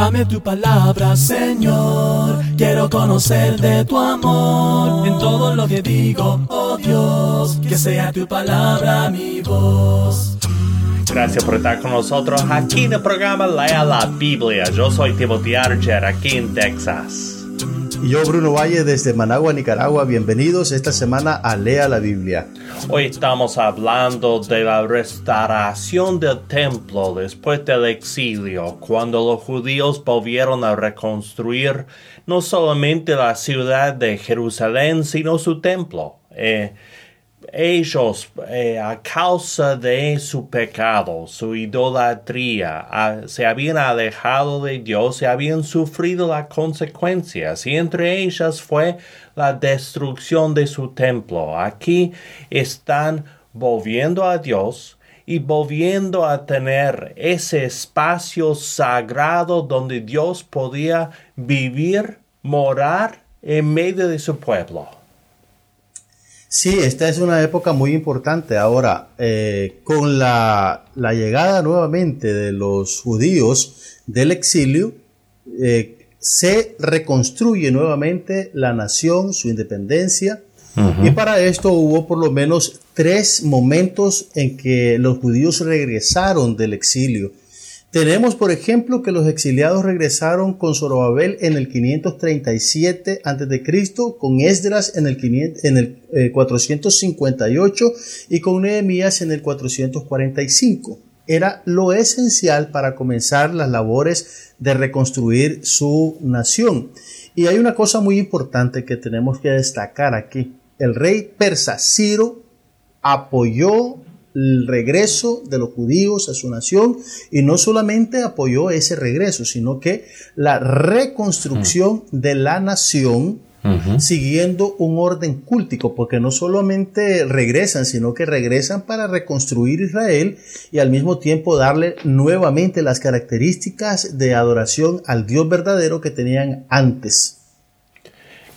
Dame tu palabra, Señor. Quiero conocer de tu amor en todo lo que digo, oh Dios. Que sea tu palabra mi voz. Gracias por estar con nosotros aquí en el programa Lea la Biblia. Yo soy Timothy Archer aquí en Texas. Yo, Bruno Valle, desde Managua, Nicaragua. Bienvenidos esta semana a Lea la Biblia. Hoy estamos hablando de la restauración del templo después del exilio, cuando los judíos volvieron a reconstruir no solamente la ciudad de Jerusalén, sino su templo. Eh, ellos, eh, a causa de su pecado, su idolatría, se habían alejado de Dios y habían sufrido las consecuencias, y entre ellas fue la destrucción de su templo. Aquí están volviendo a Dios y volviendo a tener ese espacio sagrado donde Dios podía vivir, morar en medio de su pueblo. Sí, esta es una época muy importante. Ahora, eh, con la, llegada nuevamente de los judíos del exilio, eh, se reconstruye nuevamente la nación, su independencia, y para esto hubo por lo menos tres momentos en que los judíos regresaron del exilio. Tenemos, por ejemplo, que los exiliados regresaron con Zorobabel en el 537 a.C., con Esdras en el, en el 458 eh, y con Nehemías en el 445. Era lo esencial para comenzar las labores de reconstruir su nación. Y hay una cosa muy importante que tenemos que destacar aquí. El rey persa Ciro apoyó el regreso de los judíos a su nación y no solamente apoyó ese regreso, sino que la reconstrucción de la nación siguiendo un orden cúltico, porque no solamente regresan, sino que regresan para reconstruir Israel y al mismo tiempo darle nuevamente las características de adoración al Dios verdadero que tenían antes.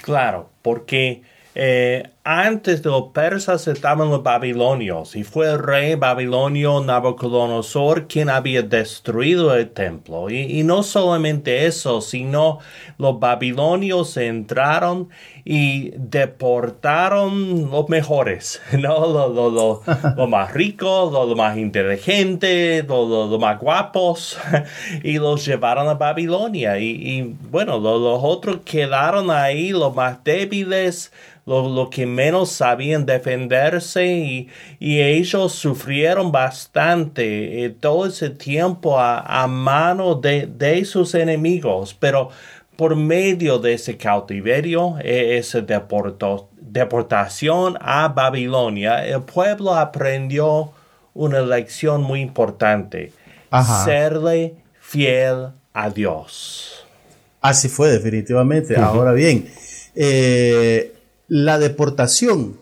Claro, porque eh, antes de los persas estaban los babilonios y fue el rey babilonio Nabucodonosor quien había destruido el templo. Y, no solamente eso, sino los babilonios entraron y deportaron los mejores, ¿no? Los más ricos, los más inteligentes, los más guapos, y los llevaron a Babilonia. Y, bueno, los otros quedaron ahí, los más débiles, los que menos sabían defenderse y, ellos sufrieron bastante eh, todo ese tiempo a, mano de, sus enemigos, pero por medio de ese cautiverio, e, esa deportación a Babilonia, el pueblo aprendió una lección muy importante, serle fiel a Dios. Así fue, definitivamente. Ahora bien, eh, la deportación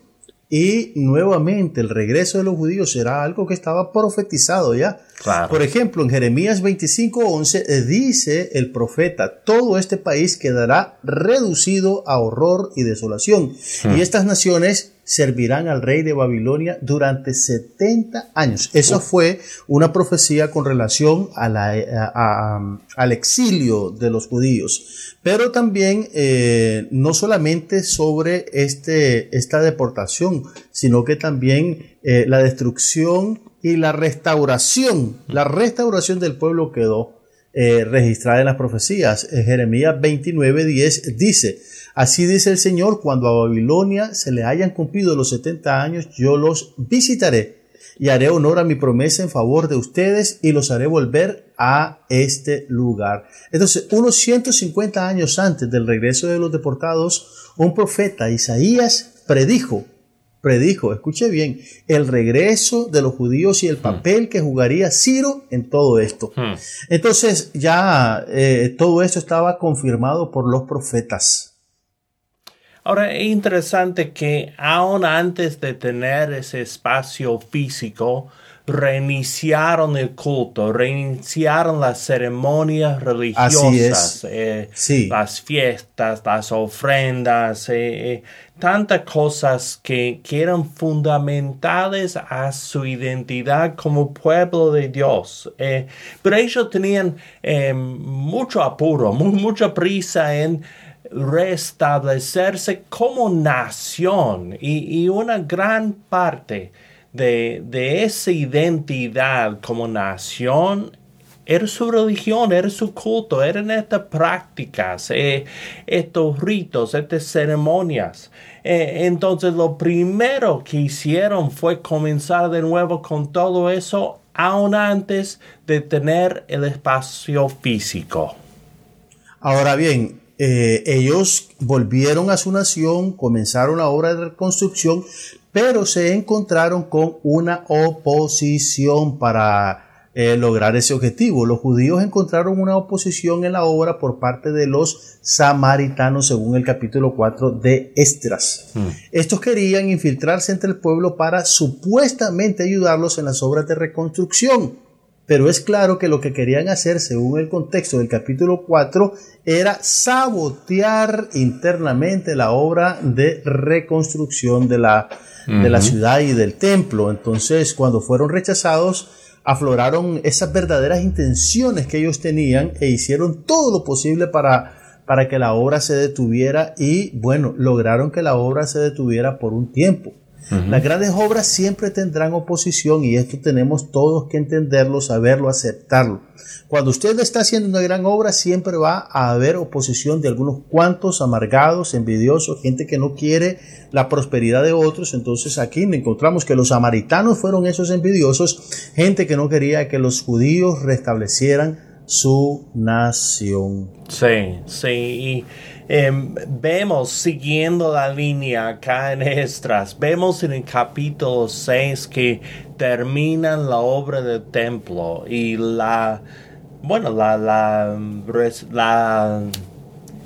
y nuevamente el regreso de los judíos será algo que estaba profetizado ya. Por ejemplo, en Jeremías 25:11 eh, dice el profeta, todo este país quedará reducido a horror y desolación, y hmm. estas naciones servirán al rey de Babilonia durante 70 años. Eso fue una profecía con relación al exilio de los judíos, pero también eh, no solamente sobre este, esta deportación, sino que también eh, la destrucción y la restauración, la restauración del pueblo quedó eh, registrada en las profecías. Jeremías 29:10 dice, Así dice el Señor, cuando a Babilonia se le hayan cumplido los 70 años, yo los visitaré y haré honor a mi promesa en favor de ustedes y los haré volver a este lugar. Entonces, unos 150 años antes del regreso de los deportados, un profeta, Isaías, predijo, predijo, escuche bien, el regreso de los judíos y el hmm. papel que jugaría Ciro en todo esto. Hmm. Entonces, ya eh, todo esto estaba confirmado por los profetas. Ahora es interesante que aún antes de tener ese espacio físico, reiniciaron el culto, reiniciaron las ceremonias religiosas, eh, las fiestas, las ofrendas, eh, eh, tantas cosas que, eran fundamentales a su identidad como pueblo de Dios. pero ellos tenían mucho apuro, mucha prisa en restablecerse como nación y, y una gran parte de, esa identidad como nación era su religión, era su culto, eran estas prácticas, eh, estos ritos, estas ceremonias. Eh, entonces lo primero que hicieron fue comenzar de nuevo con todo eso, aún antes de tener el espacio físico. Ahora bien, eh, ellos volvieron a su nación, comenzaron la obra de reconstrucción, pero se encontraron con una oposición para eh, lograr ese objetivo. Los judíos encontraron una oposición en la obra por parte de los samaritanos, según el capítulo 4 de Estras. Hmm. Estos querían infiltrarse entre el pueblo para supuestamente ayudarlos en las obras de reconstrucción. Pero es claro que lo que querían hacer, según el contexto del capítulo 4, era sabotear internamente la obra de reconstrucción de la de la ciudad y del templo. Entonces, cuando fueron rechazados, afloraron esas verdaderas intenciones que ellos tenían e hicieron todo lo posible para, para que la obra se detuviera y, bueno, lograron que la obra se detuviera por un tiempo. Las grandes obras siempre tendrán oposición y esto tenemos todos que entenderlo, saberlo, aceptarlo. Cuando usted está haciendo una gran obra siempre va a haber oposición de algunos cuantos amargados, envidiosos, gente que no quiere la prosperidad de otros. Entonces aquí encontramos que los samaritanos fueron esos envidiosos, gente que no quería que los judíos restablecieran su nación. Sí, sí. Em, vemos, siguiendo la línea acá en Estras, vemos en el capítulo 6 que terminan la obra del templo y la, bueno, la, la, la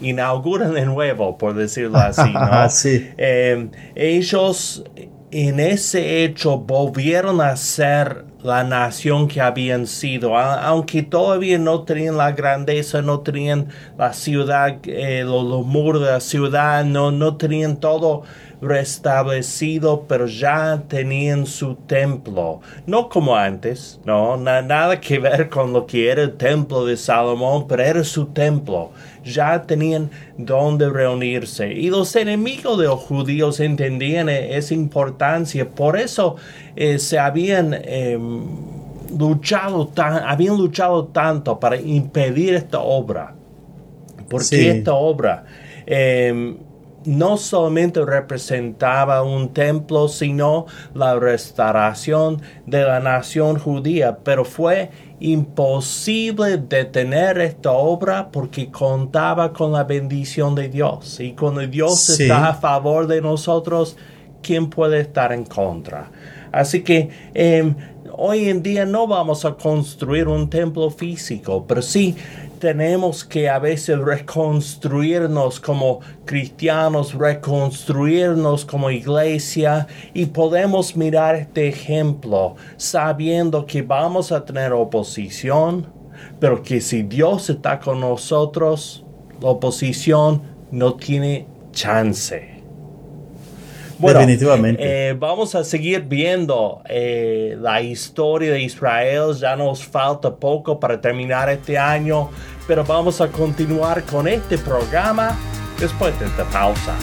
inauguran de nuevo, por decirlo así, ¿no? Em, ellos en ese hecho volvieron a ser la nación que habían sido, aunque todavía no tenían la grandeza, no tenían la ciudad, eh, los, muros de la ciudad, no, no tenían todo restablecido, pero ya tenían su templo, no como antes, no, nada que ver con lo que era el templo de Salomón, pero era su templo ya tenían donde reunirse. Y los enemigos de los judíos entendían e-, esa importancia. Por eso eh, se habían em, luchado tan, habían luchado tanto para impedir esta obra. Porque esta obra em, no solamente representaba un templo, sino la restauración de la nación judía, pero fue imposible detener esta obra porque contaba con la bendición de Dios. Y cuando Dios está a favor de nosotros, ¿quién puede estar en contra? Así que em, hoy en día no vamos a construir un templo físico, pero sí tenemos que a veces reconstruirnos como cristianos, reconstruirnos como iglesia y podemos mirar este ejemplo sabiendo que vamos a tener oposición, pero que si Dios está con nosotros, la oposición no tiene chance. Definitivamente. Eh, vamos a seguir viendo eh, la historia de Israel. Ya nos falta poco para terminar este año, pero vamos a continuar con este programa después de esta pausa.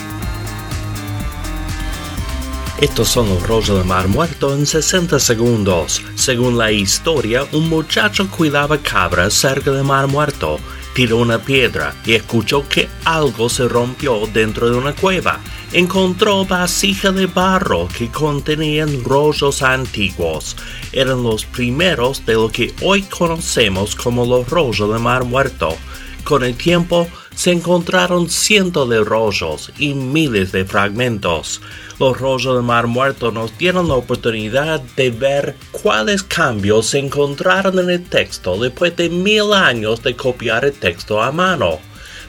Estos son los rollos de mar muerto en 60 segundos. Según la historia, un muchacho cuidaba cabras cerca del mar muerto. Tiró una piedra y escuchó que algo se rompió dentro de una cueva encontró vasija de barro que contenían rollos antiguos. Eran los primeros de lo que hoy conocemos como los rollos de Mar Muerto. Con el tiempo se encontraron cientos de rollos y miles de fragmentos. Los rollos de Mar Muerto nos dieron la oportunidad de ver cuáles cambios se encontraron en el texto después de mil años de copiar el texto a mano.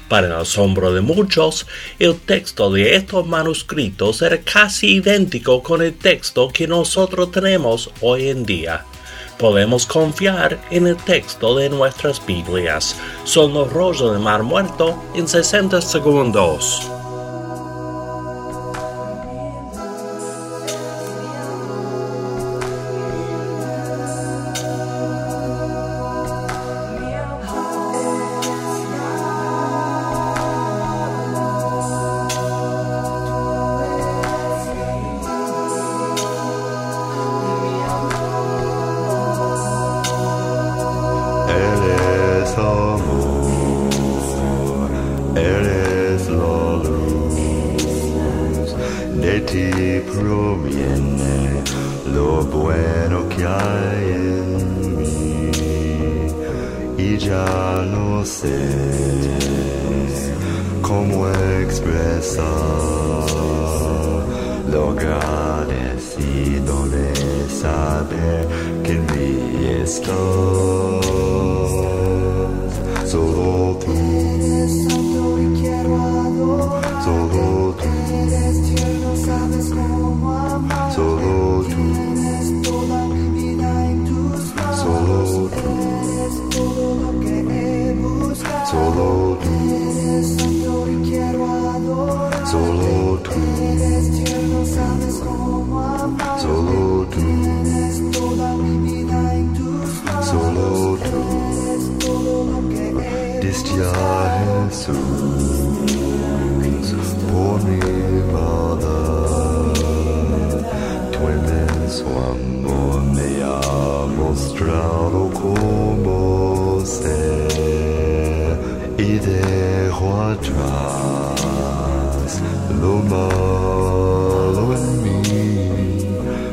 Para el asombro de muchos, el texto de estos manuscritos era casi idéntico con el texto que nosotros tenemos hoy en día. Podemos confiar en el texto de nuestras Biblias. Son los rollos de Mar Muerto en 60 segundos. Ya no sé cómo expresar lo agradecido de saber que en mí estás mostrado cómo ser y dejo atrás lo malo en mí.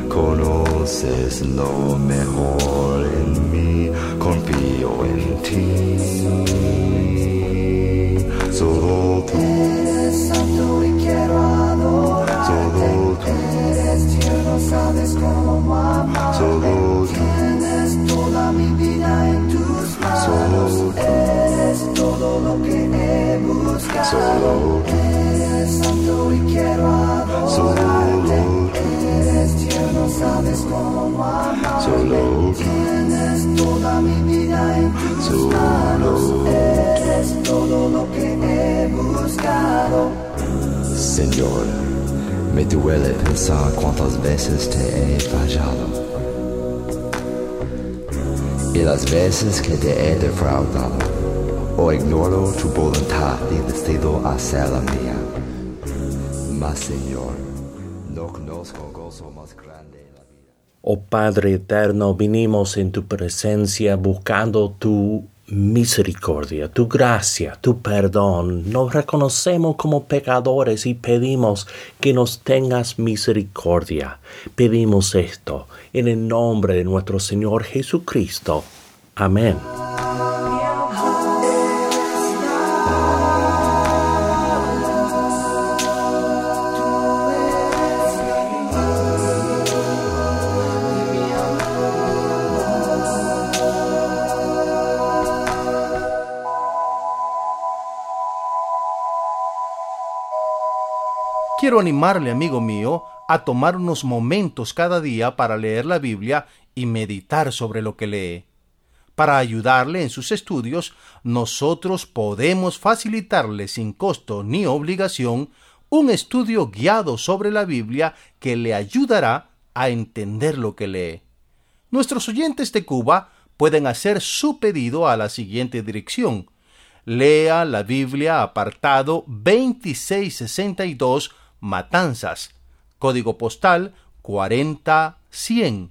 Conoces lo mejor en mí, confío en ti. Solo tú. Solo tú. Solo Señor, me duele pensar cuántas veces te he fallado y las veces que te he defraudado o ignoro tu voluntad y decido hacer la mía. Mas Señor, no conozco gozo más grande en la vida. Oh Padre eterno, vinimos en tu presencia buscando tu misericordia, tu gracia, tu perdón. Nos reconocemos como pecadores y pedimos que nos tengas misericordia. Pedimos esto en el nombre de nuestro Señor Jesucristo. Amén. Quiero animarle, amigo mío, a tomar unos momentos cada día para leer la Biblia y meditar sobre lo que lee. Para ayudarle en sus estudios, nosotros podemos facilitarle sin costo ni obligación un estudio guiado sobre la Biblia que le ayudará a entender lo que lee. Nuestros oyentes de Cuba pueden hacer su pedido a la siguiente dirección. Lea la Biblia apartado 2662 Matanzas, código postal 40100.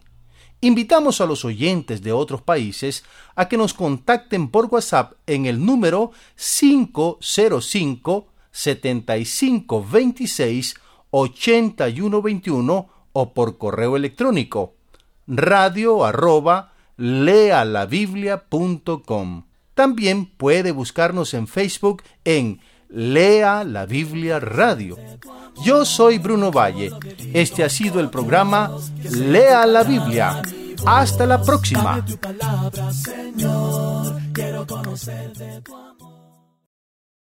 Invitamos a los oyentes de otros países a que nos contacten por WhatsApp en el número 505 7526 8121 o por correo electrónico radio arroba lealabiblia.com. También puede buscarnos en Facebook en Lea la Biblia Radio. Yo soy Bruno Valle. Este ha sido el programa Lea la Biblia. Hasta la próxima.